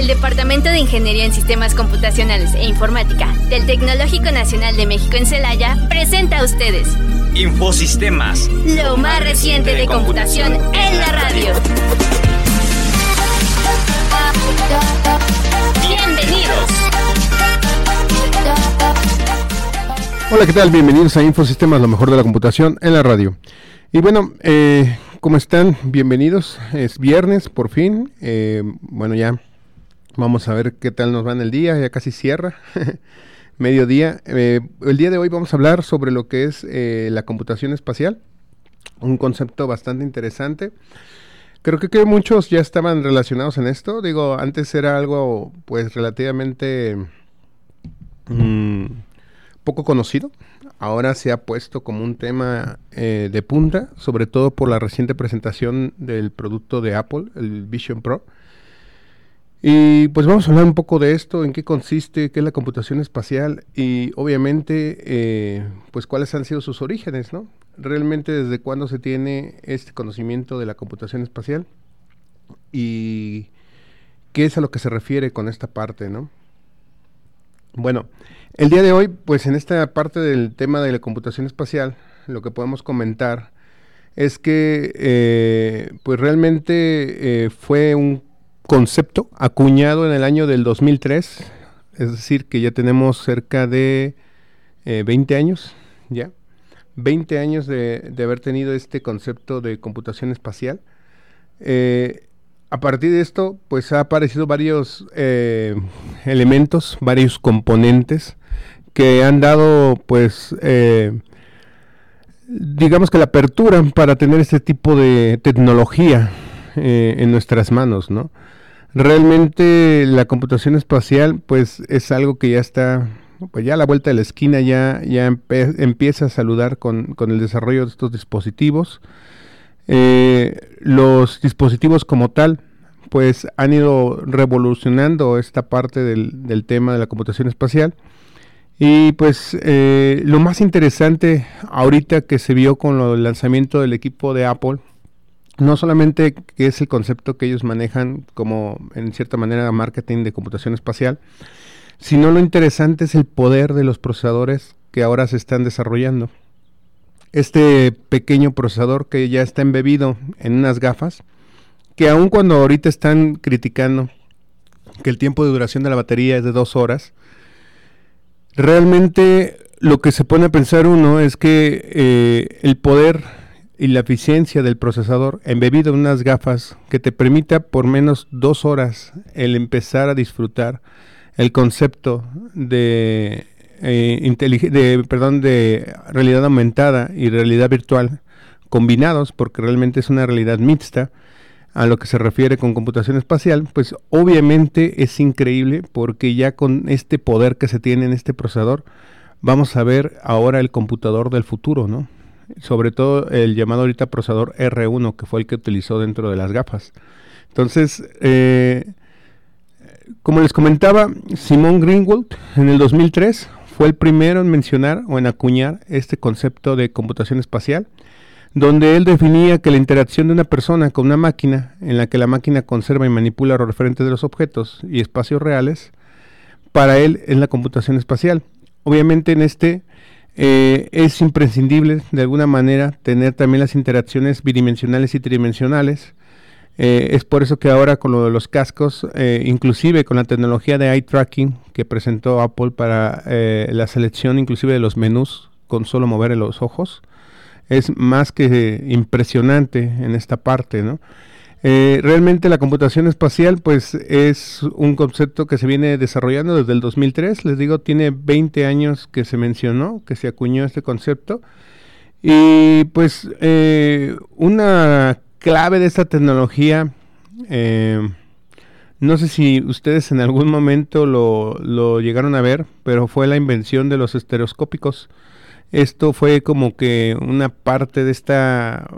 El Departamento de Ingeniería en Sistemas Computacionales e Informática del Tecnológico Nacional de México en Celaya presenta a ustedes Infosistemas, lo más reciente de computación en la radio. Bienvenidos. Hola, ¿qué tal? Bienvenidos a Infosistemas, lo mejor de la computación en la radio. Y bueno, eh, ¿cómo están? Bienvenidos. Es viernes, por fin. Eh, bueno, ya vamos a ver qué tal nos va en el día. Ya casi cierra. Mediodía. Eh, el día de hoy vamos a hablar sobre lo que es eh, la computación espacial. Un concepto bastante interesante. Creo que, muchos ya estaban relacionados en esto. Digo, antes era algo pues relativamente mm, poco conocido. Ahora se ha puesto como un tema eh, de punta, sobre todo por la reciente presentación del producto de Apple, el Vision Pro. Y pues vamos a hablar un poco de esto, en qué consiste, qué es la computación espacial y obviamente eh, pues cuáles han sido sus orígenes, ¿no? Realmente desde cuándo se tiene este conocimiento de la computación espacial y qué es a lo que se refiere con esta parte, ¿no? Bueno, el día de hoy, pues en esta parte del tema de la computación espacial, lo que podemos comentar es que eh, pues realmente eh, fue un concepto acuñado en el año del 2003, es decir, que ya tenemos cerca de eh, 20 años, ya, 20 años de, haber tenido este concepto de computación espacial. Eh, a partir de esto, pues ha aparecido varios eh, elementos, varios componentes que han dado, pues, eh, digamos que la apertura para tener este tipo de tecnología en nuestras manos, ¿no? Realmente la computación espacial pues es algo que ya está, pues ya a la vuelta de la esquina ya, ya empieza a saludar con, con, el desarrollo de estos dispositivos. Eh, los dispositivos como tal pues han ido revolucionando esta parte del, del tema de la computación espacial. Y pues eh, lo más interesante ahorita que se vio con el lanzamiento del equipo de Apple no solamente es el concepto que ellos manejan como en cierta manera marketing de computación espacial, sino lo interesante es el poder de los procesadores que ahora se están desarrollando. Este pequeño procesador que ya está embebido en unas gafas, que aun cuando ahorita están criticando que el tiempo de duración de la batería es de dos horas, realmente lo que se pone a pensar uno es que eh, el poder y la eficiencia del procesador embebido en unas gafas que te permita por menos dos horas el empezar a disfrutar el concepto de, eh, de, perdón, de realidad aumentada y realidad virtual combinados, porque realmente es una realidad mixta a lo que se refiere con computación espacial, pues obviamente es increíble porque ya con este poder que se tiene en este procesador, vamos a ver ahora el computador del futuro, ¿no? Sobre todo el llamado ahorita procesador R1, que fue el que utilizó dentro de las gafas. Entonces, eh, como les comentaba, Simon Greenwald en el 2003 fue el primero en mencionar o en acuñar este concepto de computación espacial, donde él definía que la interacción de una persona con una máquina, en la que la máquina conserva y manipula los referentes de los objetos y espacios reales, para él es la computación espacial. Obviamente en este eh, es imprescindible de alguna manera tener también las interacciones bidimensionales y tridimensionales. Eh, es por eso que ahora con lo de los cascos, eh, inclusive con la tecnología de eye tracking que presentó Apple para eh, la selección inclusive de los menús con solo mover los ojos, es más que impresionante en esta parte, ¿no? Eh, realmente la computación espacial pues es un concepto que se viene desarrollando desde el 2003, les digo, tiene 20 años que se mencionó, que se acuñó este concepto. Y pues eh, una clave de esta tecnología, eh, no sé si ustedes en algún momento lo, lo llegaron a ver, pero fue la invención de los estereoscópicos esto fue como que una parte de esta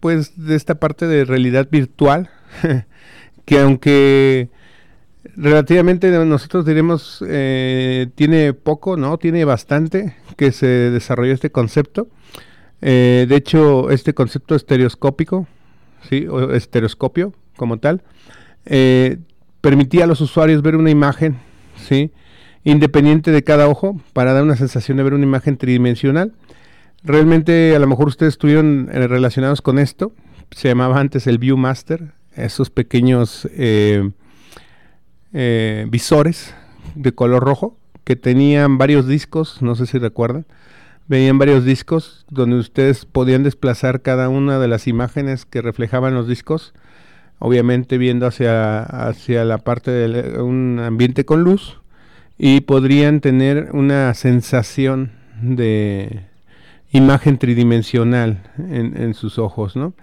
pues de esta parte de realidad virtual que aunque relativamente nosotros diremos eh, tiene poco no tiene bastante que se desarrolló este concepto. Eh, de hecho este concepto estereoscópico sí o estereoscopio como tal eh, permitía a los usuarios ver una imagen, ¿sí? Independiente de cada ojo para dar una sensación de ver una imagen tridimensional. Realmente a lo mejor ustedes estuvieron eh, relacionados con esto, se llamaba antes el Viewmaster, esos pequeños eh, eh, visores de color rojo que tenían varios discos, no sé si recuerdan, veían varios discos donde ustedes podían desplazar cada una de las imágenes que reflejaban los discos, obviamente viendo hacia, hacia la parte de un ambiente con luz y podrían tener una sensación de imagen tridimensional en, sus ojos, ¿no?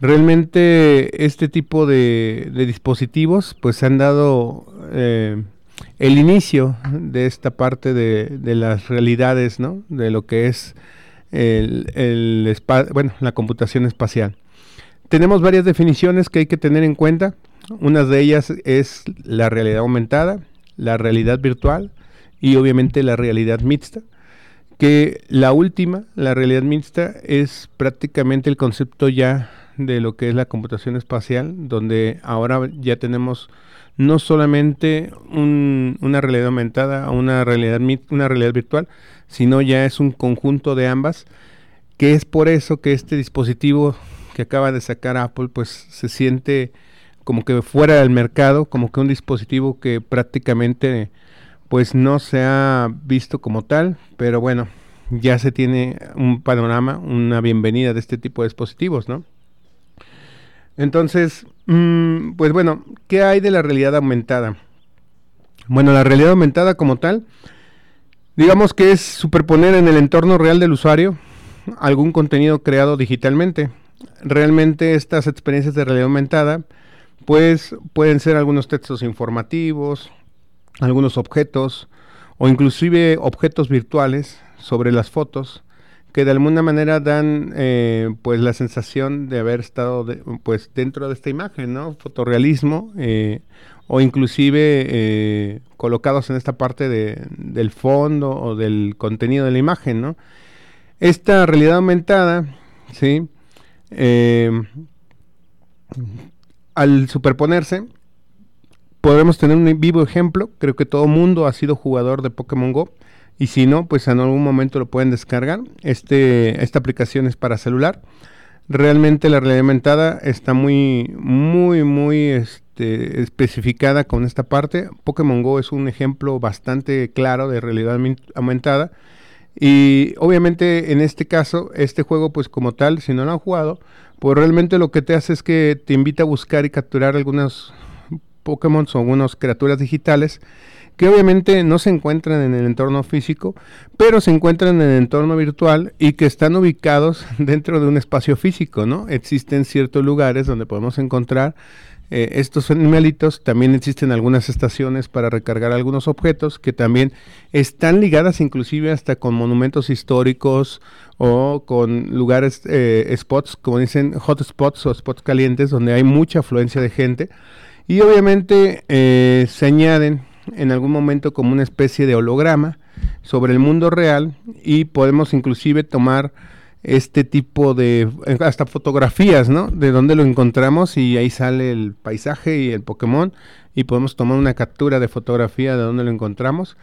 Realmente este tipo de, dispositivos pues han dado eh, el inicio de esta parte de, las realidades, ¿no? De lo que es el, el bueno, la computación espacial. Tenemos varias definiciones que hay que tener en cuenta. Una de ellas es la realidad aumentada, la realidad virtual y obviamente la realidad mixta, que la última, la realidad mixta, es prácticamente el concepto ya de lo que es la computación espacial, donde ahora ya tenemos no solamente una realidad aumentada o una realidad, una realidad virtual, sino ya es un conjunto de ambas, que es por eso que este dispositivo que acaba de sacar Apple, pues se siente como que fuera del mercado, como que un dispositivo que prácticamente pues no se ha visto como tal, pero bueno, ya se tiene un panorama, una bienvenida de este tipo de dispositivos, ¿no? Entonces, mm, pues bueno, ¿qué hay de la realidad aumentada? Bueno, la realidad aumentada como tal, digamos que es superponer en el entorno real del usuario algún contenido creado digitalmente. Realmente estas experiencias de realidad aumentada pues pueden ser algunos textos informativos, algunos objetos o inclusive objetos virtuales sobre las fotos que de alguna manera dan eh, pues la sensación de haber estado pues dentro de esta imagen, ¿no? Fotorrealismo eh, o inclusive eh, colocados en esta parte de, del fondo o del contenido de la imagen, ¿no? Esta realidad aumentada, ¿sí? Al superponerse, podremos tener un vivo ejemplo. Creo que todo mundo ha sido jugador de Pokémon Go. Y si no, pues en algún momento lo pueden descargar. Este, esta aplicación es para celular. Realmente la realidad aumentada está muy, muy, muy este, especificada con esta parte. Pokémon Go es un ejemplo bastante claro de realidad aumentada. Y obviamente en este caso, este juego pues como tal, si no lo han jugado, pues realmente lo que te hace es que te invita a buscar y capturar algunos Pokémon o algunas criaturas digitales que obviamente no se encuentran en el entorno físico, pero se encuentran en el entorno virtual y que están ubicados dentro de un espacio físico, ¿no? Existen ciertos lugares donde podemos encontrar eh, estos animalitos, también existen algunas estaciones para recargar algunos objetos que también están ligadas inclusive hasta con monumentos históricos o con lugares, eh, spots, como dicen, hotspots o spots calientes donde hay mucha afluencia de gente. Y obviamente eh, se añaden en algún momento como una especie de holograma sobre el mundo real y podemos inclusive tomar este tipo de hasta fotografías, ¿no? De dónde lo encontramos y ahí sale el paisaje y el Pokémon y podemos tomar una captura de fotografía de dónde lo encontramos.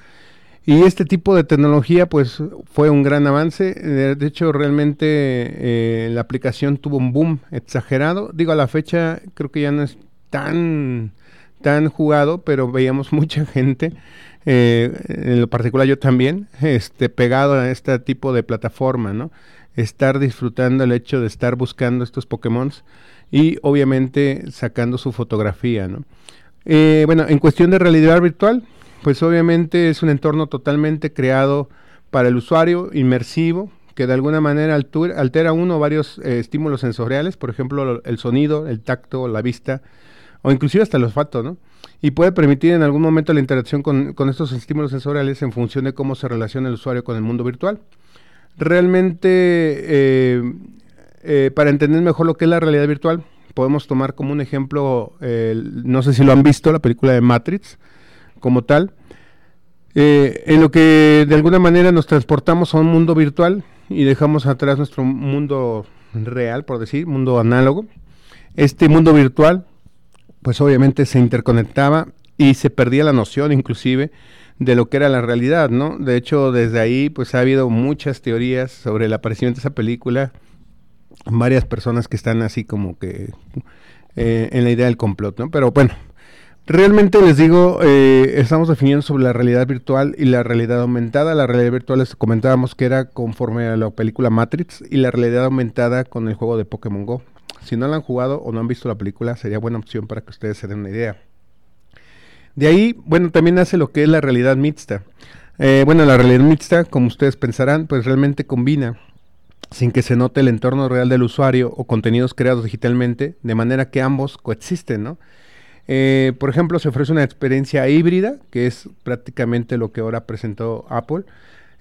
Y este tipo de tecnología pues fue un gran avance. De hecho realmente eh, la aplicación tuvo un boom exagerado. Digo a la fecha creo que ya no es tan tan jugado, pero veíamos mucha gente, eh, en lo particular yo también, este, pegado a este tipo de plataforma, ¿no? Estar disfrutando el hecho de estar buscando estos Pokémon y obviamente sacando su fotografía, ¿no? Eh, bueno, en cuestión de realidad virtual, pues obviamente es un entorno totalmente creado para el usuario, inmersivo, que de alguna manera altera uno varios eh, estímulos sensoriales, por ejemplo, el sonido, el tacto, la vista, o inclusive hasta el olfato, ¿no? Y puede permitir en algún momento la interacción con, estos estímulos sensoriales en función de cómo se relaciona el usuario con el mundo virtual. Realmente, eh, eh, para entender mejor lo que es la realidad virtual, podemos tomar como un ejemplo, no sé si lo han visto, la película de Matrix, como tal, eh, en lo que de alguna manera nos transportamos a un mundo virtual y dejamos atrás nuestro mundo real, por decir, mundo análogo. Este mundo virtual pues obviamente se interconectaba y se perdía la noción inclusive de lo que era la realidad, ¿no? De hecho, desde ahí pues ha habido muchas teorías sobre el aparecimiento de esa película, varias personas que están así como que eh, en la idea del complot, ¿no? Pero bueno, realmente les digo, eh, estamos definiendo sobre la realidad virtual y la realidad aumentada. La realidad virtual les comentábamos que era conforme a la película Matrix y la realidad aumentada con el juego de Pokémon Go. Si no la han jugado o no han visto la película, sería buena opción para que ustedes se den una idea. De ahí, bueno, también hace lo que es la realidad mixta. Eh, bueno, la realidad mixta, como ustedes pensarán, pues realmente combina sin que se note el entorno real del usuario o contenidos creados digitalmente, de manera que ambos coexisten, ¿no? Eh, por ejemplo, se ofrece una experiencia híbrida, que es prácticamente lo que ahora presentó Apple,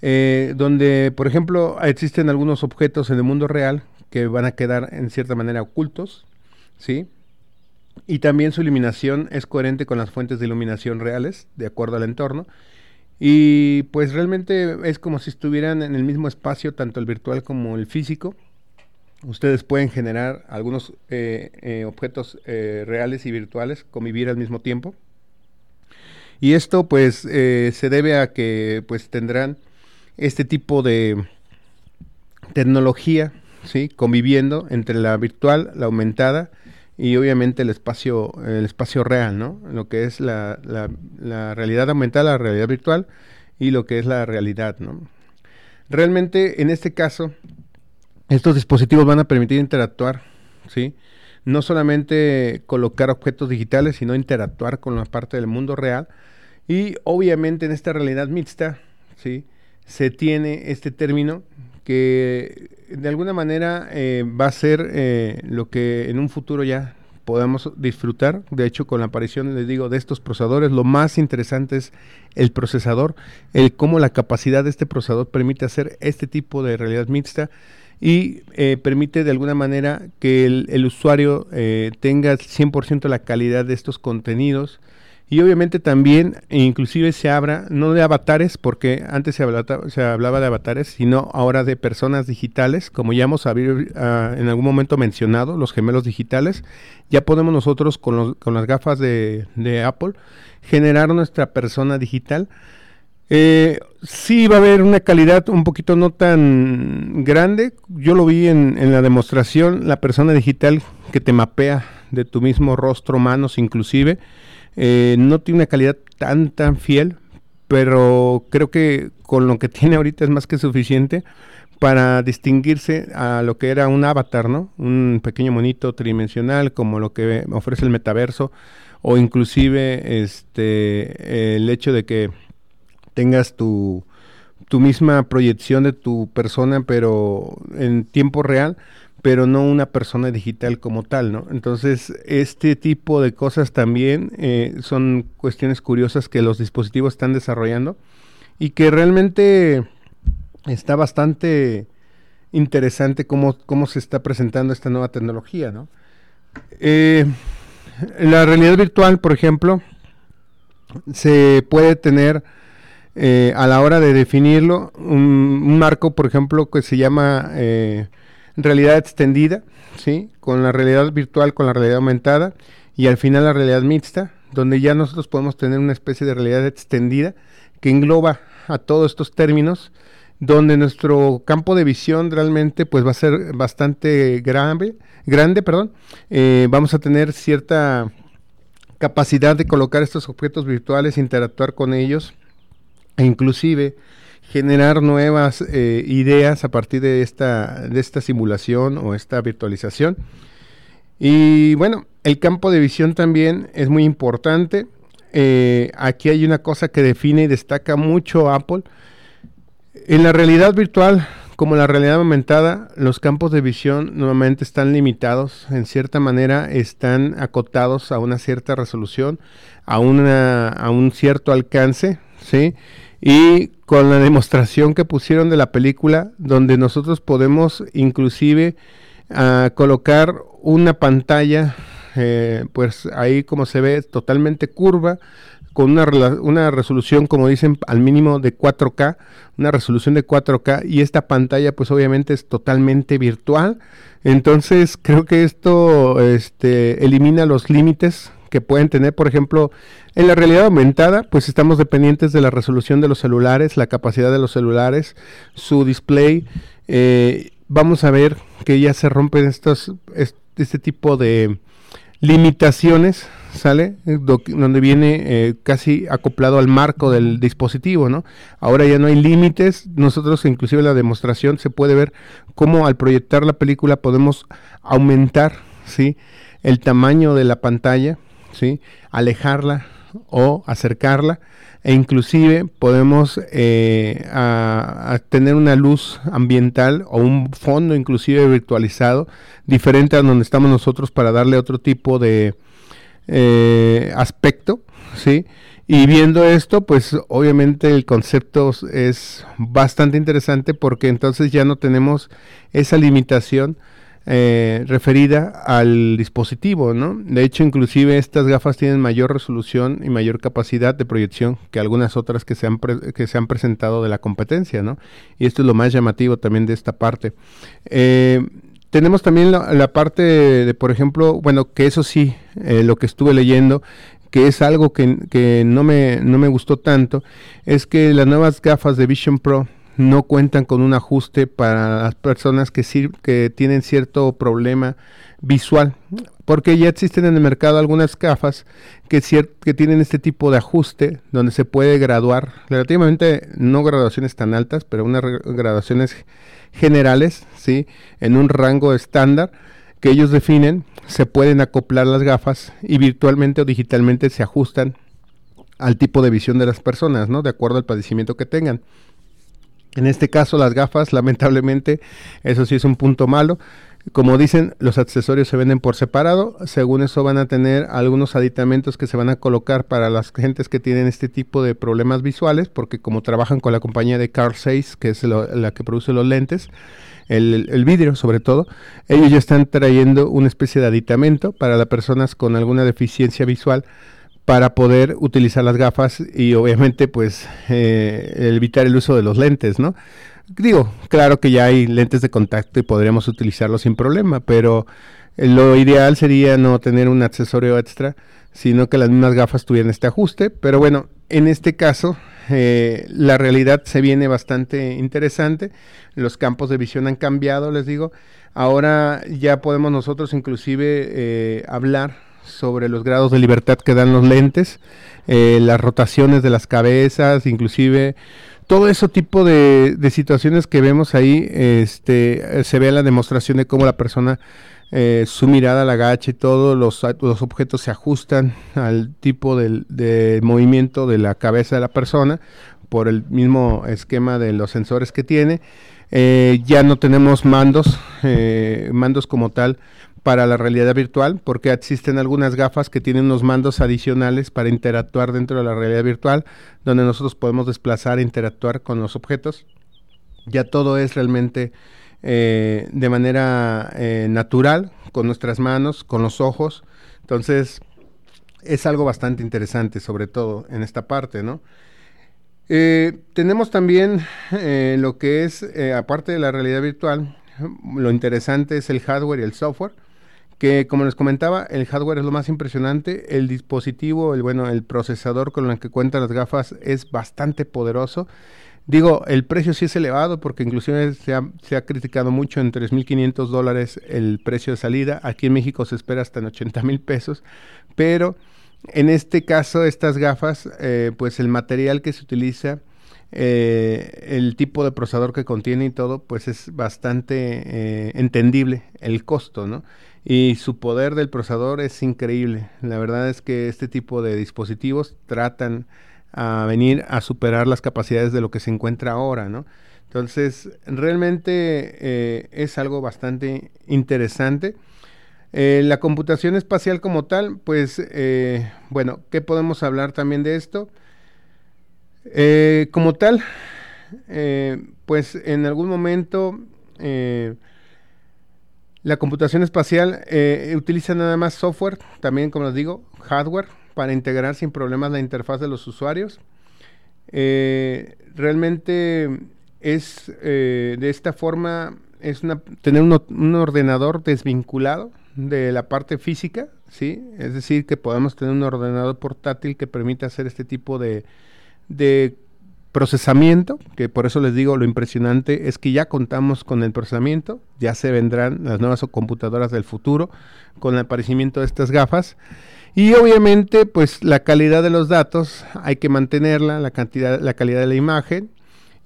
eh, donde, por ejemplo, existen algunos objetos en el mundo real que van a quedar en cierta manera ocultos, ¿sí? y también su iluminación es coherente con las fuentes de iluminación reales, de acuerdo al entorno. Y pues realmente es como si estuvieran en el mismo espacio, tanto el virtual como el físico. Ustedes pueden generar algunos eh, eh, objetos eh, reales y virtuales, convivir al mismo tiempo. Y esto pues se debe a que pues tendrán este tipo de tecnología, ¿sí? conviviendo entre la virtual, la aumentada y obviamente el espacio, el espacio real, ¿no? Lo que es la, la, realidad aumentada, la realidad virtual y lo que es la realidad, ¿no? Realmente, en este caso, estos dispositivos van a permitir interactuar, ¿sí? No solamente colocar objetos digitales, sino interactuar con la parte del mundo real. Y obviamente en esta realidad mixta, ¿sí? Se tiene este término que de alguna manera eh, va a ser eh, lo que en un futuro ya podamos disfrutar. De hecho, con la aparición, les digo, de estos procesadores, lo más interesante es el procesador, el cómo la capacidad de este procesador permite hacer este tipo de realidad mixta y eh, permite de alguna manera que el, usuario tenga 100% la calidad de estos contenidos y obviamente también, inclusive se habla, no de avatares, porque antes se hablaba, se hablaba de avatares, sino ahora de personas digitales, como ya hemos ah, en algún momento mencionado, los gemelos digitales, ya podemos nosotros con, con las gafas de, Apple generar nuestra persona digital. Eh, sí va a haber una calidad un poquito no tan grande. Yo lo vi en, la demostración, la persona digital que te mapea de tu mismo rostro, manos inclusive. Eh, no tiene una calidad tan, tan fiel, pero creo que con lo que tiene ahorita es más que suficiente para distinguirse a lo que era un avatar, ¿no? Un pequeño monito tridimensional como lo que ofrece el metaverso o inclusive este el hecho de que tengas tu tu misma proyección de tu persona pero en tiempo real pero no una persona digital como tal, ¿no? Entonces, este tipo de cosas también eh, son cuestiones curiosas que los dispositivos están desarrollando y que realmente está bastante interesante cómo, cómo se está presentando esta nueva tecnología, ¿no? Eh, la realidad virtual, por ejemplo, se puede tener eh, a la hora de definirlo un, marco, por ejemplo, que se llama realidad extendida, ¿sí? Con la realidad virtual, con la realidad aumentada y al final la realidad mixta, donde ya nosotros podemos tener una especie de realidad extendida que engloba a todos estos términos, donde nuestro campo de visión realmente pues va a ser bastante grande, perdón, eh, vamos a tener cierta capacidad de colocar estos objetos virtuales, interactuar con ellos e inclusive generar nuevas eh, ideas a partir de esta, de esta simulación o esta virtualización. Y bueno, el campo de visión también es muy importante. Eh, aquí hay una cosa que define y destaca mucho Apple. En la realidad virtual, como la realidad aumentada, los campos de visión normalmente están limitados, en cierta manera están acotados a una cierta resolución, a, una, a un cierto alcance, ¿sí? y con la demostración que pusieron de la película, donde nosotros podemos inclusive ah, colocar una pantalla, eh, pues ahí como se ve, totalmente curva, con una, una resolución, como dicen, al mínimo de 4K, una resolución de 4K, y esta pantalla pues obviamente es totalmente virtual. Entonces creo que esto este, elimina los límites que pueden tener, por ejemplo, en la realidad aumentada, pues estamos dependientes de la resolución de los celulares, la capacidad de los celulares, su display. Eh, vamos a ver que ya se rompen estos, este tipo de limitaciones, ¿sale? donde viene eh, casi acoplado al marco del dispositivo, ¿no? Ahora ya no hay límites, nosotros inclusive en la demostración se puede ver cómo al proyectar la película podemos aumentar, ¿sí? El tamaño de la pantalla, ¿sí? Alejarla o acercarla e inclusive podemos eh, tener una luz ambiental o un fondo inclusive virtualizado diferente a donde estamos nosotros para darle otro tipo de eh, aspecto, ¿sí? Y viendo esto, pues obviamente el concepto es bastante interesante porque entonces ya no tenemos esa limitación eh, referida al dispositivo, ¿no? De hecho, inclusive estas gafas tienen mayor resolución y mayor capacidad de proyección que algunas otras que se han, que se han presentado de la competencia, ¿no? Y esto es lo más llamativo también de esta parte. Eh, tenemos también la, parte de, por ejemplo, bueno, que eso sí, eh, lo que estuve leyendo, que es algo que, que no, me, no me gustó tanto, es que las nuevas gafas de Vision Pro no cuentan con un ajuste para las personas que, tienen cierto problema visual, porque ya existen en el mercado algunas gafas que, que tienen este tipo de ajuste, donde se puede graduar, relativamente no graduaciones tan altas, pero unas graduaciones generales, ¿sí? en un rango estándar que ellos definen, se pueden acoplar las gafas y virtualmente o digitalmente se ajustan al tipo de visión de las personas, ¿no? De acuerdo al padecimiento que tengan. En este caso las gafas, lamentablemente, eso sí es un punto malo. Como dicen, los accesorios se venden por separado. Según eso van a tener algunos aditamentos que se van a colocar para las gentes que tienen este tipo de problemas visuales, porque como trabajan con la compañía de Carl Zeiss, que es la que produce los lentes, el, vidrio sobre todo, ellos ya están trayendo una especie de aditamento para las personas con alguna deficiencia visual para poder utilizar las gafas y obviamente pues eh, evitar el uso de los lentes, ¿no? Digo, claro que ya hay lentes de contacto y podríamos utilizarlos sin problema, pero lo ideal sería no tener un accesorio extra, sino que las mismas gafas tuvieran este ajuste. Pero bueno, en este caso eh, la realidad se viene bastante interesante. Los campos de visión han cambiado, les digo. Ahora ya podemos nosotros inclusive eh, hablar sobre los grados de libertad que dan los lentes, eh, las rotaciones de las cabezas, inclusive todo ese tipo de, situaciones que vemos ahí, este, se ve la demostración de cómo la persona, eh, su mirada la agacha y todos los, los, objetos se ajustan al tipo de, movimiento de la cabeza de la persona por el mismo esquema de los sensores que tiene. Eh, ya no tenemos mandos, mandos como tal para la realidad virtual, porque existen algunas gafas que tienen unos mandos adicionales para interactuar dentro de la realidad virtual, donde nosotros podemos desplazar e interactuar con los objetos. Ya todo es realmente eh, de manera eh, natural, con nuestras manos, con los ojos. Entonces, es algo bastante interesante, sobre todo en esta parte, ¿no? Eh, tenemos también lo que es, aparte de la realidad virtual, lo interesante es el hardware y el software que como les comentaba, el hardware es lo más impresionante, el dispositivo, el bueno, el procesador con el que cuentan las gafas es bastante poderoso. Digo, el precio sí es elevado porque inclusive se ha, criticado mucho en 3.500 dólares el precio de salida. Aquí en México se espera hasta en 80 mil pesos. Pero en este caso, estas gafas, eh, pues el material que se utiliza, eh, el tipo de procesador que contiene y todo, pues es bastante eh, entendible el costo, ¿no? Y su poder del procesador es increíble. La verdad es que este tipo de dispositivos tratan a venir a superar las capacidades de lo que se encuentra ahora, ¿no? Entonces, realmente eh, es algo bastante interesante. Eh, la computación espacial como tal, pues, eh, bueno, ¿qué podemos hablar también de esto? como tal, pues en algún momento la computación espacial eh, utiliza nada más software, también como les digo, hardware, para integrar sin problemas la interfaz de los usuarios. Eh, realmente es eh, de esta forma, es una, tener un, ordenador desvinculado de la parte física, ¿sí? Es decir, que podamos tener un ordenador portátil que permita hacer este tipo de, de procesamiento, que por eso les digo lo impresionante es que ya contamos con el procesamiento, ya se vendrán las nuevas computadoras del futuro con el aparecimiento de estas gafas y obviamente pues la calidad de los datos hay que mantenerla, la cantidad, la calidad de la imagen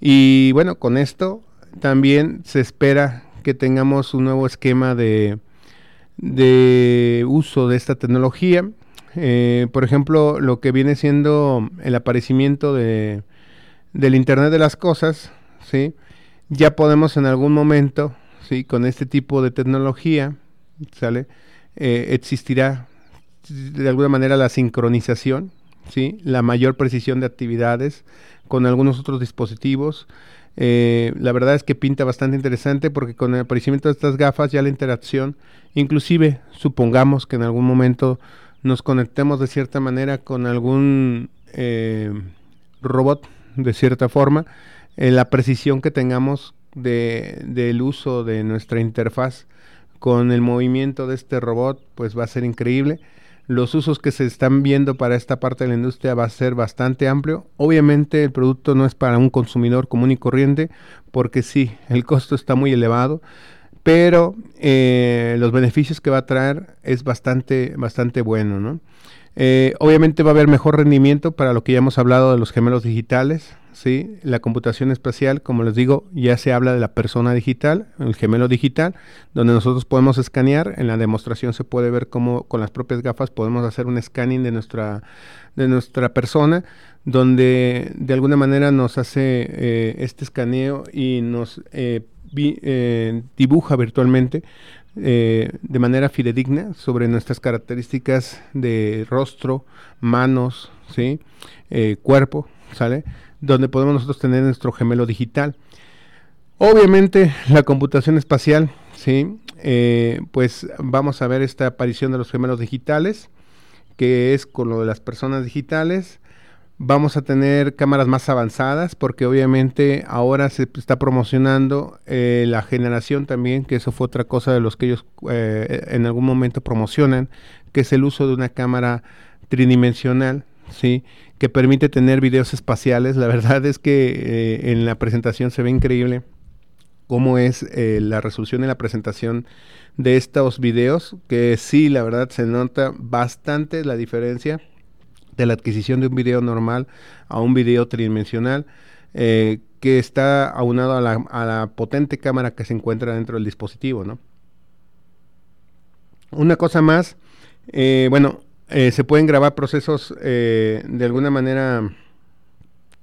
y bueno, con esto también se espera que tengamos un nuevo esquema de, de uso de esta tecnología. Eh, por ejemplo, lo que viene siendo el aparecimiento de del Internet de las Cosas, ¿sí? ya podemos en algún momento, ¿sí? con este tipo de tecnología, ¿sale? Eh, existirá de alguna manera la sincronización, ¿sí? la mayor precisión de actividades con algunos otros dispositivos. Eh, la verdad es que pinta bastante interesante porque con el aparecimiento de estas gafas ya la interacción, inclusive supongamos que en algún momento nos conectemos de cierta manera con algún eh, robot de cierta forma, eh, la precisión que tengamos de, del uso de nuestra interfaz con el movimiento de este robot, pues va a ser increíble. Los usos que se están viendo para esta parte de la industria va a ser bastante amplio. Obviamente el producto no es para un consumidor común y corriente, porque sí, el costo está muy elevado, pero eh, los beneficios que va a traer es bastante, bastante bueno, ¿no? Eh, obviamente va a haber mejor rendimiento para lo que ya hemos hablado de los gemelos digitales, ¿sí? La computación espacial, como les digo, ya se habla de la persona digital, el gemelo digital, donde nosotros podemos escanear. En la demostración se puede ver cómo con las propias gafas podemos hacer un scanning de nuestra, de nuestra persona, donde de alguna manera nos hace eh, este escaneo y nos eh, dibuja virtualmente eh, de manera fidedigna sobre nuestras características de rostro, manos, ¿sí? Eh, cuerpo, ¿sale? Donde podemos nosotros tener nuestro gemelo digital. Obviamente la computación espacial, ¿sí? Eh, pues vamos a ver esta aparición de los gemelos digitales, que es con lo de las personas digitales, Vamos a tener cámaras más avanzadas porque obviamente ahora se está promocionando eh, la generación también, que eso fue otra cosa de los que ellos eh, en algún momento promocionan, que es el uso de una cámara tridimensional, ¿sí? que permite tener videos espaciales. La verdad es que eh, en la presentación se ve increíble cómo es la resolución y la presentación de estos videos, que sí, la verdad se nota bastante la diferencia de la adquisición de un video normal a un video tridimensional eh, que está aunado a la, potente cámara que se encuentra dentro del dispositivo. ¿no? Una cosa más, eh, bueno, eh, se pueden grabar procesos de alguna manera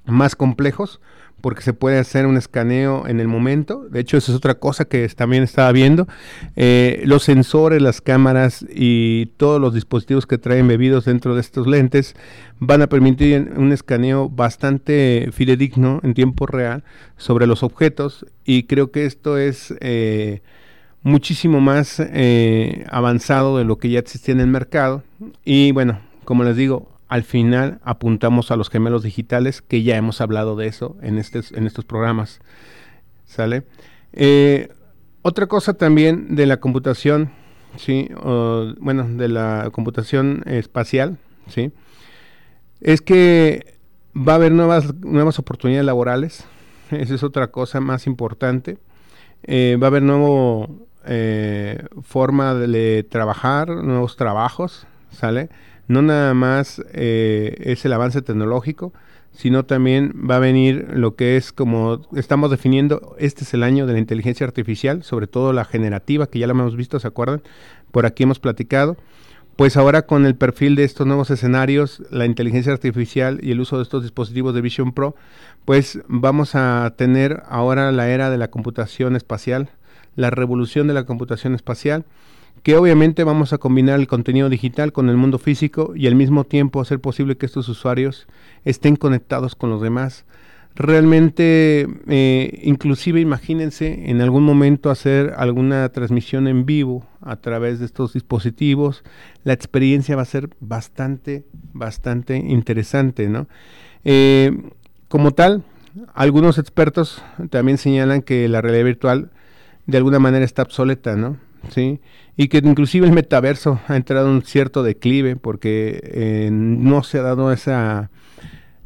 más complejos porque se puede hacer un escaneo en el momento. De hecho, eso es otra cosa que también estaba viendo. Eh, los sensores, las cámaras y todos los dispositivos que traen bebidos dentro de estos lentes van a permitir un escaneo bastante fidedigno en tiempo real sobre los objetos y creo que esto es eh, muchísimo más eh, avanzado de lo que ya existía en el mercado. Y bueno, como les digo, al final apuntamos a los gemelos digitales, que ya hemos hablado de eso en, estos, en estos programas. ¿Sale? Eh, otra cosa también de la computación, ¿sí? bueno, de la computación espacial, ¿sí? Es que va a haber nuevas, nuevas oportunidades laborales. Esa es otra cosa más importante. Eh, va a haber nueva eh, forma de trabajar, nuevos trabajos, ¿sale? No nada más eh, es el avance tecnológico, sino también va a venir lo que es como estamos definiendo, este es el año de la inteligencia artificial, sobre todo la generativa, que ya la hemos visto, ¿se acuerdan? Por aquí hemos platicado. Pues ahora con el perfil de estos nuevos escenarios, la inteligencia artificial y el uso de estos dispositivos de Vision Pro, pues vamos a tener ahora la era de la computación espacial, la revolución de la computación espacial que obviamente vamos a combinar el contenido digital con el mundo físico y al mismo tiempo hacer posible que estos usuarios estén conectados con los demás. Realmente, eh, inclusive imagínense en algún momento hacer alguna transmisión en vivo a través de estos dispositivos. La experiencia va a ser bastante, bastante interesante, ¿no? Eh, como tal, algunos expertos también señalan que la realidad virtual de alguna manera está obsoleta, ¿no? ¿Sí? Y que inclusive el metaverso ha entrado en un cierto declive porque eh, no se ha dado esa,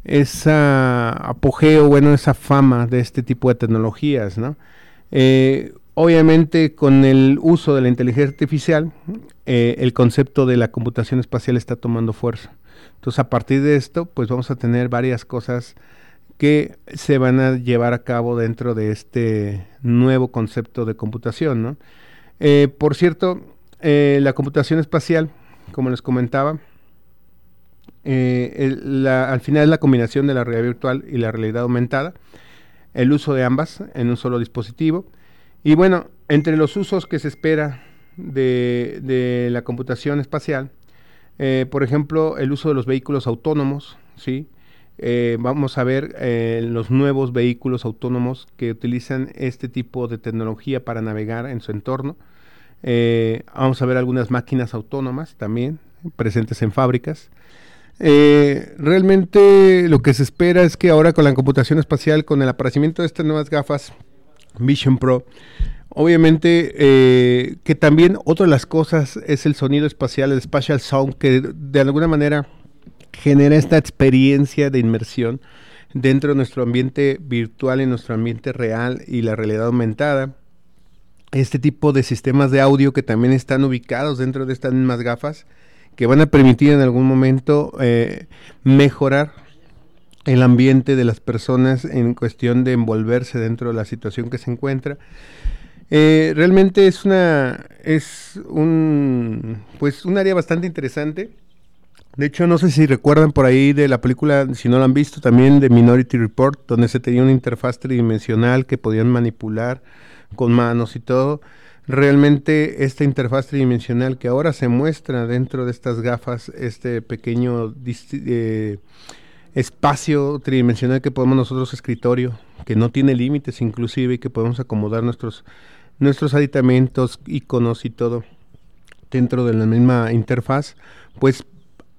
esa apogeo, bueno, esa fama de este tipo de tecnologías, ¿no? Eh, obviamente con el uso de la inteligencia artificial, eh, el concepto de la computación espacial está tomando fuerza. Entonces, a partir de esto, pues vamos a tener varias cosas que se van a llevar a cabo dentro de este nuevo concepto de computación. ¿no? Eh, por cierto, eh, la computación espacial, como les comentaba, eh, al final es la combinación de la realidad virtual y la realidad aumentada, el uso de ambas en un solo dispositivo. Y bueno, entre los usos que se espera de, de la computación espacial, por ejemplo, el uso de los vehículos autónomos, ¿sí? Eh, vamos a ver eh, los nuevos vehículos autónomos que utilizan este tipo de tecnología para navegar en su entorno. Eh, vamos a ver algunas máquinas autónomas también presentes en fábricas. realmente lo que se espera es que ahora con la computación espacial, con el aparecimiento de estas nuevas gafas Vision Pro, obviamente que también otra de las cosas es el sonido espacial, el spatial sound, que de alguna manera genera esta experiencia de inmersión dentro de nuestro ambiente virtual, en nuestro ambiente real y la realidad aumentada. Este tipo de sistemas de audio que también están ubicados dentro de estas mismas gafas, que van a permitir en algún momento eh, mejorar el ambiente de las personas en cuestión de envolverse dentro de la situación que se encuentra. Eh, realmente es una es un pues un área bastante interesante de hecho, no sé si recuerdan por ahí de la película, si no la han visto, también de Minority Report, donde se tenía una interfaz tridimensional que podían manipular con manos y todo. Realmente esta interfaz tridimensional que ahora se muestra dentro de estas gafas, este pequeño eh, espacio tridimensional que podemos nosotros escritorio, que no tiene límites inclusive y que podemos acomodar nuestros, nuestros aditamentos, iconos y todo dentro de la misma interfaz, pues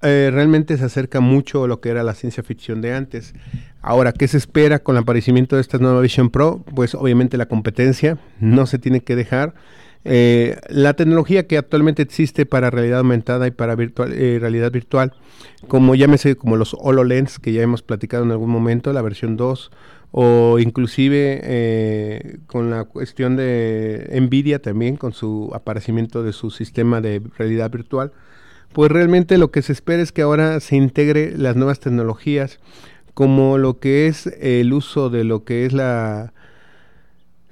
eh, realmente se acerca mucho a lo que era la ciencia ficción de antes. Ahora, ¿qué se espera con el aparecimiento de esta nueva Vision Pro? Pues obviamente la competencia no se tiene que dejar. Eh, la tecnología que actualmente existe para realidad aumentada y para virtual, eh, realidad virtual, como llámese como los HoloLens que ya hemos platicado en algún momento, la versión 2, o inclusive con la cuestión de Nvidia también, con su aparecimiento de su sistema de realidad virtual, pues realmente lo que se espera es que ahora se integre las nuevas tecnologías como lo que es el uso de lo que es la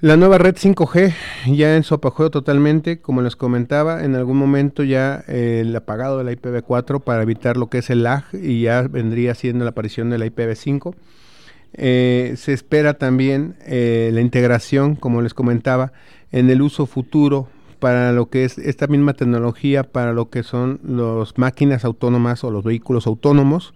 la nueva red 5G ya en su apogeo totalmente, como les comentaba, en algún momento ya el apagado de la IPv4 para evitar lo que es el lag y ya vendría siendo la aparición de la IPv5. Eh, se espera también eh, la integración, como les comentaba, en el uso futuro para lo que es esta misma tecnología, para lo que son las máquinas autónomas o los vehículos autónomos.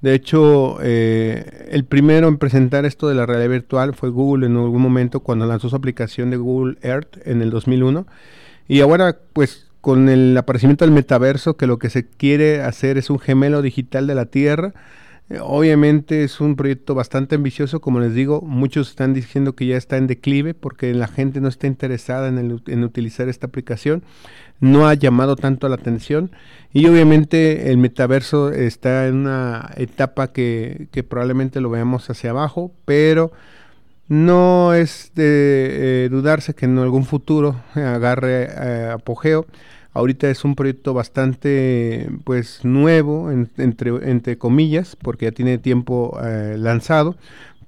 De hecho, eh, el primero en presentar esto de la realidad virtual fue Google en algún momento cuando lanzó su aplicación de Google Earth en el 2001. Y ahora, pues, con el aparecimiento del metaverso, que lo que se quiere hacer es un gemelo digital de la Tierra, obviamente es un proyecto bastante ambicioso, como les digo, muchos están diciendo que ya está en declive porque la gente no está interesada en, utilizar esta aplicación, no ha llamado tanto la atención y obviamente el metaverso está en una etapa que, probablemente lo veamos hacia abajo, pero no es de eh, dudarse que en algún futuro agarre eh, apogeo. Ahorita es un proyecto bastante pues nuevo, entre, entre comillas, porque ya tiene tiempo eh, lanzado,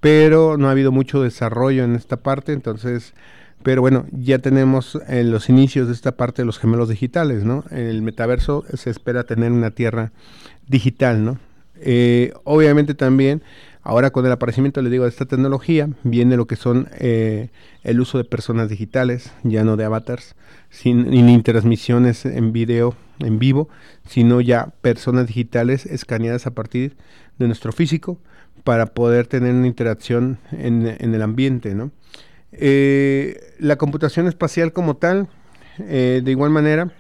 pero no ha habido mucho desarrollo en esta parte, entonces, pero bueno, ya tenemos en los inicios de esta parte de los gemelos digitales, ¿no? El metaverso se espera tener una tierra digital, ¿no? Eh, obviamente también Ahora con el aparecimiento, le digo, de esta tecnología, viene lo que son eh, el uso de personas digitales, ya no de avatars, sin, ni transmisiones en video, en vivo, sino ya personas digitales escaneadas a partir de nuestro físico para poder tener una interacción en, el ambiente. Eh, la computación espacial como tal, eh, de igual manera,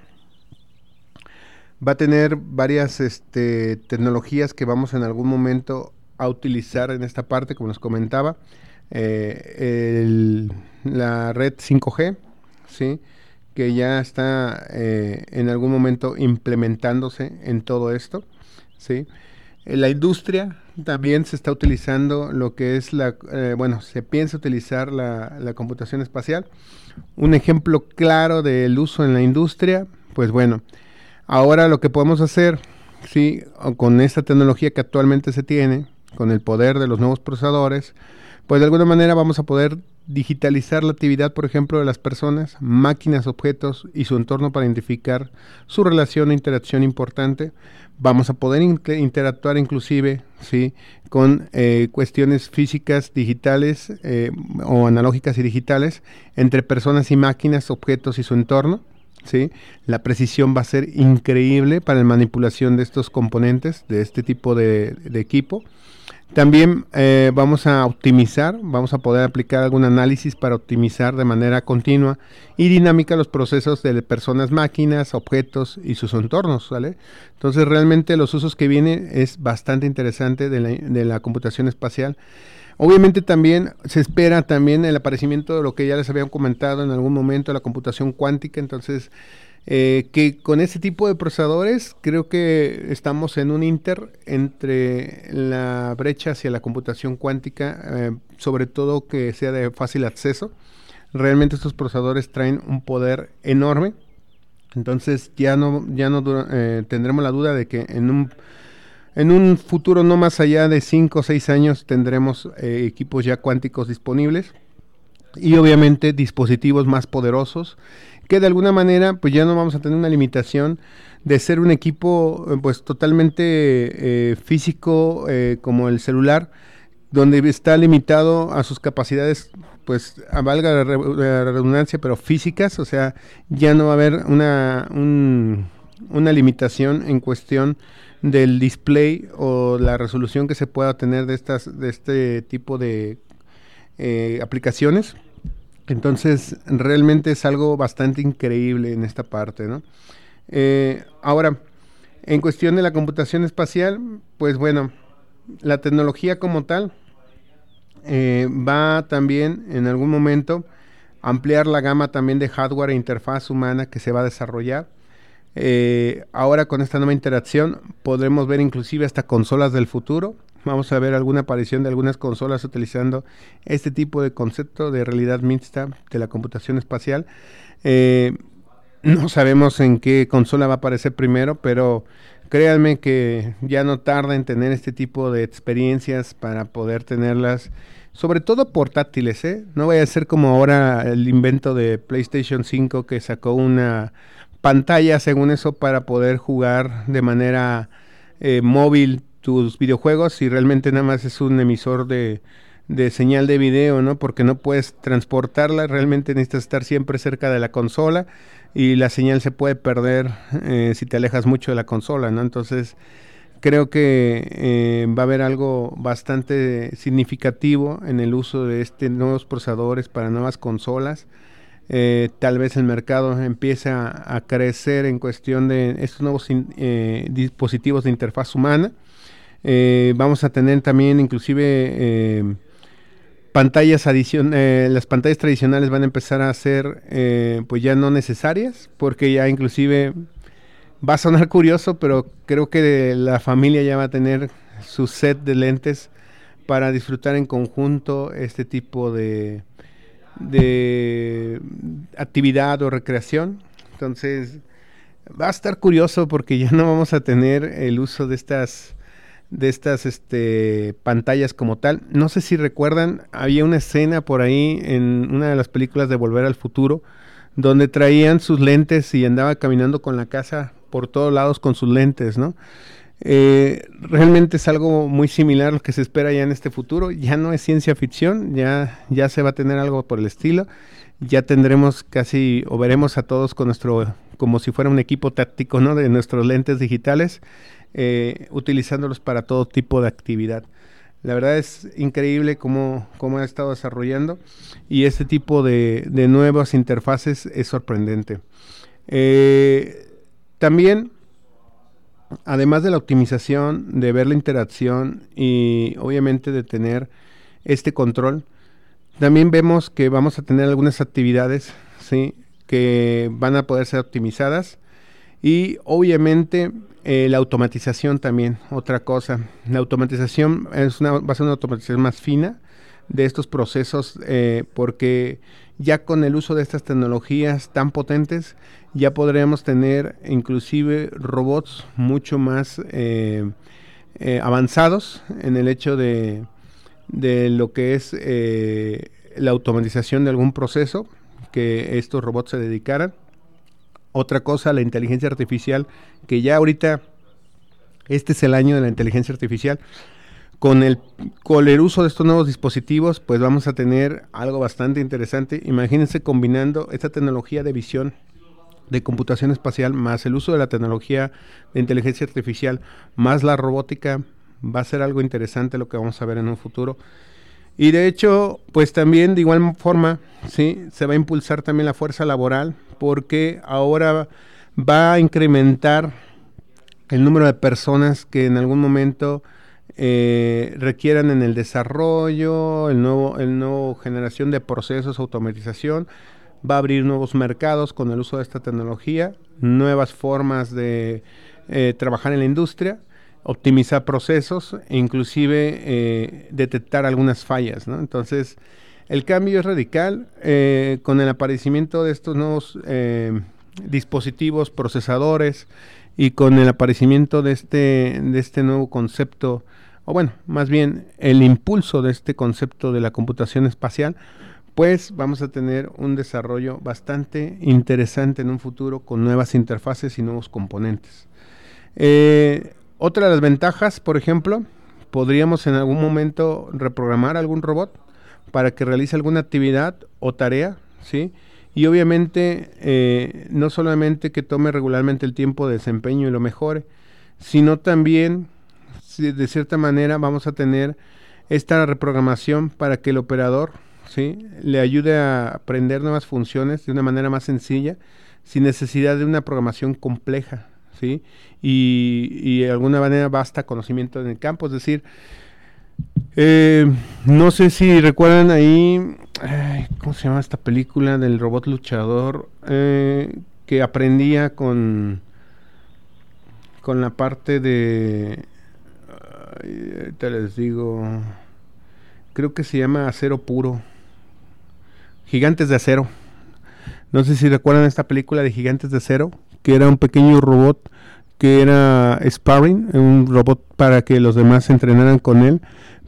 va a tener varias este, tecnologías que vamos en algún momento a utilizar en esta parte, como les comentaba, eh, la red 5G, ¿sí? que ya está eh, en algún momento implementándose en todo esto, ¿sí? En la industria también se está utilizando lo que es la, eh, bueno, se piensa utilizar la, la, computación espacial. Un ejemplo claro del uso en la industria, pues bueno, ahora lo que podemos hacer, sí, con esta tecnología que actualmente se tiene, con el poder de los nuevos procesadores, pues de alguna manera vamos a poder digitalizar la actividad, por ejemplo, de las personas, máquinas, objetos y su entorno para identificar su relación o interacción importante. Vamos a poder interactuar inclusive ¿sí? con eh, cuestiones físicas, digitales eh, o analógicas y digitales entre personas y máquinas, objetos y su entorno. ¿Sí? La precisión va a ser increíble para la manipulación de estos componentes, de este tipo de equipo. También eh, vamos a optimizar, vamos a poder aplicar algún análisis para optimizar de manera continua y dinámica los procesos de personas, máquinas, objetos y sus entornos, ¿vale? Entonces realmente los usos que vienen es bastante interesante de la, de la computación espacial. Obviamente también se espera también el aparecimiento de lo que ya les habían comentado en algún momento, la computación cuántica, entonces eh, que con ese tipo de procesadores creo que estamos en un inter entre la brecha hacia la computación cuántica, eh, sobre todo que sea de fácil acceso. Realmente estos procesadores traen un poder enorme. Entonces ya no, ya no eh, tendremos la duda de que en un, en un futuro no más allá de 5 o 6 años tendremos equipos ya cuánticos disponibles y obviamente dispositivos más poderosos que de alguna manera pues ya no vamos a tener una limitación de ser un equipo eh, pues totalmente eh, físico eh, como el celular donde está limitado a sus capacidades pues valga la, redundancia pero físicas. O sea ya no va a haber una una limitación en cuestión del display o la resolución que se pueda tener de estas de este tipo de aplicaciones entonces, realmente es algo bastante increíble en esta parte, ¿no? Eh, ahora, en cuestión de la computación espacial, pues bueno, la tecnología como tal eh, va también en algún momento ampliar la gama también de hardware e interfaz humana que se va a desarrollar. Eh, ahora con esta nueva interacción podremos ver inclusive hasta consolas del futuro, vamos a ver alguna aparición de algunas consolas utilizando este tipo de concepto de realidad mixta de la computación espacial. Eh, no sabemos en qué consola va a aparecer primero, pero créanme que ya no tarda en tener este tipo de experiencias para poder tenerlas, sobre todo portátiles, ¿eh? No vaya a ser como ahora el invento de PlayStation 5 que sacó una pantalla, según eso, para poder jugar de manera eh, móvil tus videojuegos y realmente nada más es un emisor de, de señal de video, ¿no? Porque no puedes transportarla, realmente necesitas estar siempre cerca de la consola y la señal se puede perder eh, si te alejas mucho de la consola, ¿no? Entonces creo que eh, va a haber algo bastante significativo en el uso de este nuevos procesadores para nuevas consolas. Eh, tal vez el mercado empieza a crecer en cuestión de estos nuevos dispositivos de interfaz humana. Eh, vamos a tener también inclusive eh, pantallas adicionales, eh, las pantallas tradicionales van a empezar a ser pues ya no necesarias, porque ya inclusive va a sonar curioso, pero creo que la familia ya va a tener su set de lentes para disfrutar en conjunto este tipo de, de actividad o recreación. Entonces, va a estar curioso porque ya no vamos a tener el uso de estas de estas este, pantallas como tal. No sé si recuerdan, había una escena por ahí en una de las películas de Volver al Futuro, donde traían sus lentes y andaba caminando con la casa por todos lados con sus lentes, ¿no? Eh, realmente es algo muy similar a lo que se espera ya en este futuro. Ya no es ciencia ficción, ya, ya se va a tener algo por el estilo. Ya tendremos casi, o veremos a todos con nuestro, como si fuera un equipo táctico, ¿no? De nuestros lentes digitales eh, utilizándolos para todo tipo de actividad. La verdad es increíble cómo, cómo ha estado desarrollando y este tipo de, nuevas interfaces es sorprendente. Eh, también, además de la optimización, de ver la interacción y obviamente de tener este control, también vemos que vamos a tener algunas actividades ¿sí? que van a poder ser optimizadas y obviamente eh, la automatización también, otra cosa. La automatización es una, va a ser una automatización más fina de estos procesos eh, porque ya con el uso de estas tecnologías tan potentes ya podríamos tener inclusive robots mucho más eh, avanzados en el hecho de, de lo que es la automatización de algún proceso que estos robots se dedicaran otra cosa, la inteligencia artificial, que ya ahorita, este es el año de la inteligencia artificial. Con el, con el uso de estos nuevos dispositivos, pues vamos a tener algo bastante interesante. Imagínense combinando esta tecnología de visión de computación espacial más el uso de la tecnología de inteligencia artificial más la robótica va a ser algo interesante lo que vamos a ver en un futuro. Y de hecho, pues también de igual forma, sí, se va a impulsar también la fuerza laboral porque ahora va a incrementar el número de personas que en algún momento eh, requieran en el desarrollo, el nuevo, el nuevo generación de procesos, automatización, va a abrir nuevos mercados con el uso de esta tecnología, nuevas formas de eh, trabajar en la industria optimizar procesos e inclusive eh, detectar algunas fallas. Entonces, el cambio es radical eh, con el aparecimiento de estos nuevos dispositivos, procesadores y con el aparecimiento de este, de este nuevo concepto, o bueno, más bien el impulso de este concepto de la computación espacial, pues vamos a tener un desarrollo bastante interesante en un futuro con nuevas interfaces y nuevos componentes. Eh, otra de las ventajas, por ejemplo, podríamos en algún momento reprogramar algún robot para que realice alguna actividad o tarea, ¿sí? Y obviamente eh, no solamente que tome regularmente el tiempo de desempeño y lo mejore, sino también, de cierta manera, vamos a tener esta reprogramación para que el operador ¿sí? le ayude a aprender nuevas funciones de una manera más sencilla, sin necesidad de una programación compleja. ¿sí? Y, de alguna manera basta conocimiento en el campo, es decir, eh, no sé si recuerdan ahí, ¿cómo se llama esta película del robot luchador? Eh, que aprendía con, con la parte de, te les digo, creo que se llama Acero Puro, Gigantes de Acero. No sé si recuerdan esta película de Gigantes de Acero, que era un pequeño robot que era sparring, un robot para que los demás se entrenaran con él,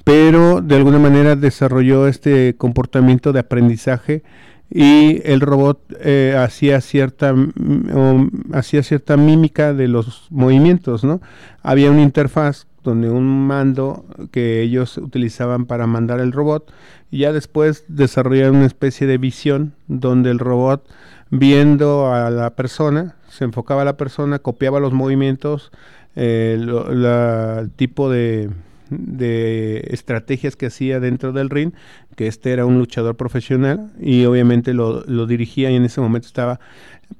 pero de alguna manera desarrolló este comportamiento de aprendizaje y el robot eh, hacía cierta hacía cierta mímica de los movimientos, ¿no? Había una interfaz donde un mando que ellos utilizaban para mandar el robot y ya después desarrollaron una especie de visión donde el robot viendo a la persona, se enfocaba a la persona, copiaba los movimientos, eh, el tipo de, estrategias que hacía dentro del ring, que este era un luchador profesional y obviamente lo, lo, dirigía y en ese momento estaba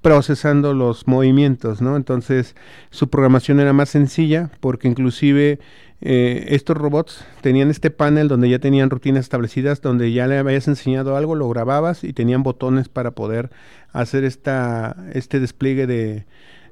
procesando los movimientos, ¿no? Entonces su programación era más sencilla porque inclusive eh, estos robots tenían este panel donde ya tenían rutinas establecidas, donde ya le habías enseñado algo, lo grababas y tenían botones para poder hacer esta, este despliegue de,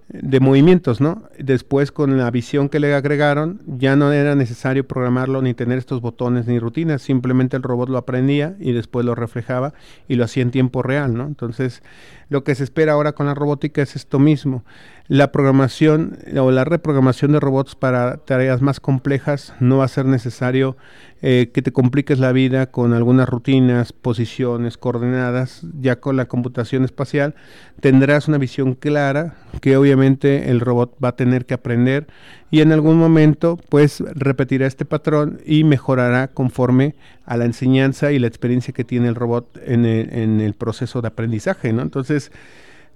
de movimientos, ¿no? Después con la visión que le agregaron, ya no era necesario programarlo ni tener estos botones ni rutinas, simplemente el robot lo aprendía y después lo reflejaba y lo hacía en tiempo real, ¿no? Entonces, lo que se espera ahora con la robótica es esto mismo la programación o la reprogramación de robots para tareas más complejas no va a ser necesario eh, que te compliques la vida con algunas rutinas, posiciones, coordenadas. Ya con la computación espacial tendrás una visión clara que obviamente el robot va a tener que aprender y en algún momento pues repetirá este patrón y mejorará conforme a la enseñanza y la experiencia que tiene el robot en el, en el proceso de aprendizaje, ¿no? Entonces,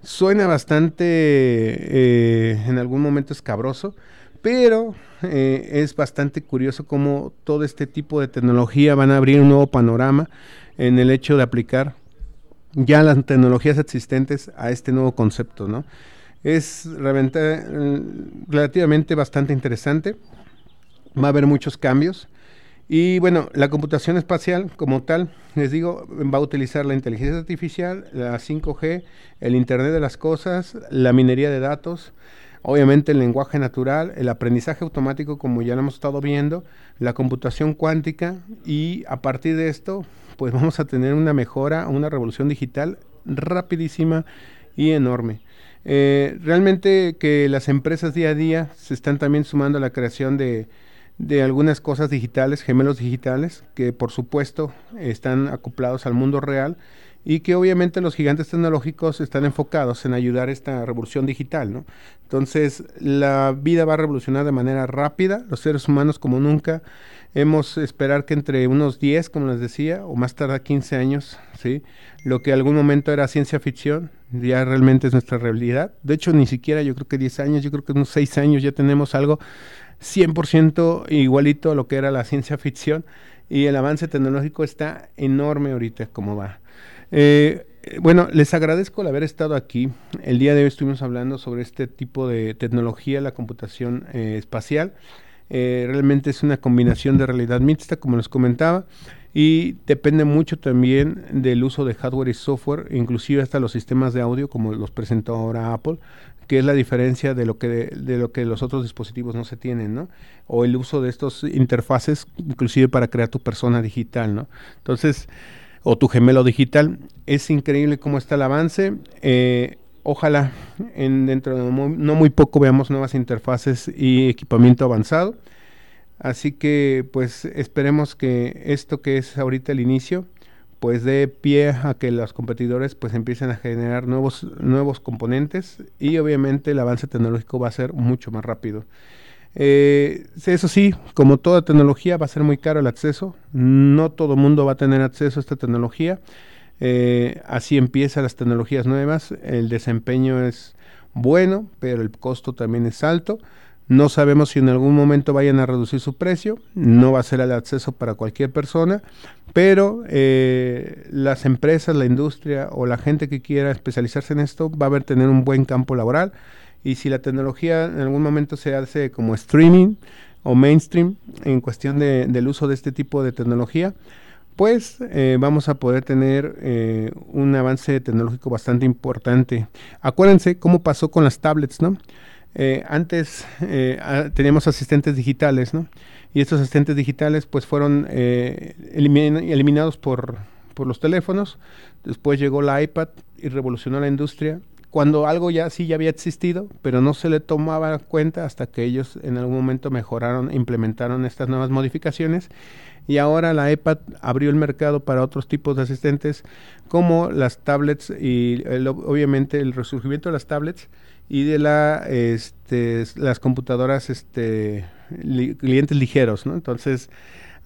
Suena bastante, eh, en algún momento escabroso, pero eh, es bastante curioso cómo todo este tipo de tecnología van a abrir un nuevo panorama en el hecho de aplicar ya las tecnologías existentes a este nuevo concepto, ¿no? Es relativamente bastante interesante, va a haber muchos cambios Y bueno, la computación espacial como tal, les digo, va a utilizar la inteligencia artificial, la 5G, el Internet de las Cosas, la minería de datos, obviamente el lenguaje natural, el aprendizaje automático como ya lo hemos estado viendo, la computación cuántica y a partir de esto pues vamos a tener una mejora, una revolución digital rapidísima y enorme. Eh, realmente que las empresas día a día se están también sumando a la creación de, de algunas cosas digitales, gemelos digitales, que por supuesto están acoplados al mundo real y que obviamente los gigantes tecnológicos están enfocados en ayudar a esta revolución digital, ¿no? Entonces, la vida va a revolucionar de manera rápida, los seres humanos como nunca hemos esperar que entre unos 10, como les decía, o más tarde 15 años, ¿sí? Lo que algún momento era ciencia ficción, ya realmente es nuestra realidad. De hecho, ni siquiera yo creo que 10 años, yo creo que unos 6 años ya tenemos algo 100% igualito a lo que era la ciencia ficción y el avance tecnológico está enorme ahorita como va. Eh, bueno, les agradezco el haber estado aquí. El día de hoy estuvimos hablando sobre este tipo de tecnología, la computación eh, espacial. Eh, realmente es una combinación de realidad mixta, como les comentaba, y depende mucho también del uso de hardware y software, inclusive hasta los sistemas de audio, como los presentó ahora Apple, que es la diferencia de lo que de, lo que los otros dispositivos no se tienen, ¿no? O el uso de estos interfaces, inclusive para crear tu persona digital, ¿no? Entonces, o tu gemelo digital, es increíble cómo está el avance. Eh, ojalá en dentro de no muy poco veamos nuevas interfaces y equipamiento avanzado. Así que, pues, esperemos que esto que es ahorita el inicio pues dé pie a que los competidores pues empiecen a generar nuevos, nuevos componentes y obviamente el avance tecnológico va a ser mucho más rápido. Eh, eso sí, como toda tecnología va a ser muy caro el acceso, no todo mundo va a tener acceso a esta tecnología, eh, así empiezan las tecnologías nuevas, el desempeño es bueno, pero el costo también es alto. No sabemos si en algún momento vayan a reducir su precio, no va a ser el acceso para cualquier persona, pero eh, las empresas, la industria o la gente que quiera especializarse en esto va a ver tener un buen campo laboral y si la tecnología en algún momento se hace como streaming o mainstream en cuestión de, del uso de este tipo de tecnología, pues eh, vamos a poder tener eh, un avance tecnológico bastante importante. Acuérdense cómo pasó con las tablets, ¿no? Eh, antes eh, teníamos asistentes digitales, ¿no? Y estos asistentes digitales pues fueron eh, eliminados por, los teléfonos. Después llegó la iPad y revolucionó la industria. Cuando algo ya sí ya había existido, pero no se le tomaba cuenta hasta que ellos en algún momento mejoraron, implementaron estas nuevas modificaciones y ahora la iPad abrió el mercado para otros tipos de asistentes como las tablets y obviamente el resurgimiento de las tablets y de la este, las computadoras este clientes ligeros, ¿no?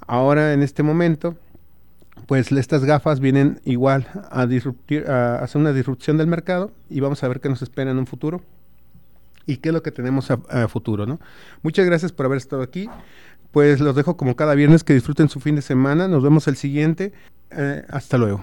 ahora en este momento pues estas gafas vienen igual a, a hacer una disrupción del mercado y vamos a ver qué nos espera en un futuro y qué es lo que tenemos a, futuro, ¿no? Muchas gracias por haber estado aquí. Pues los dejo como cada viernes que disfruten su fin de semana. Nos vemos el siguiente. Eh, hasta luego.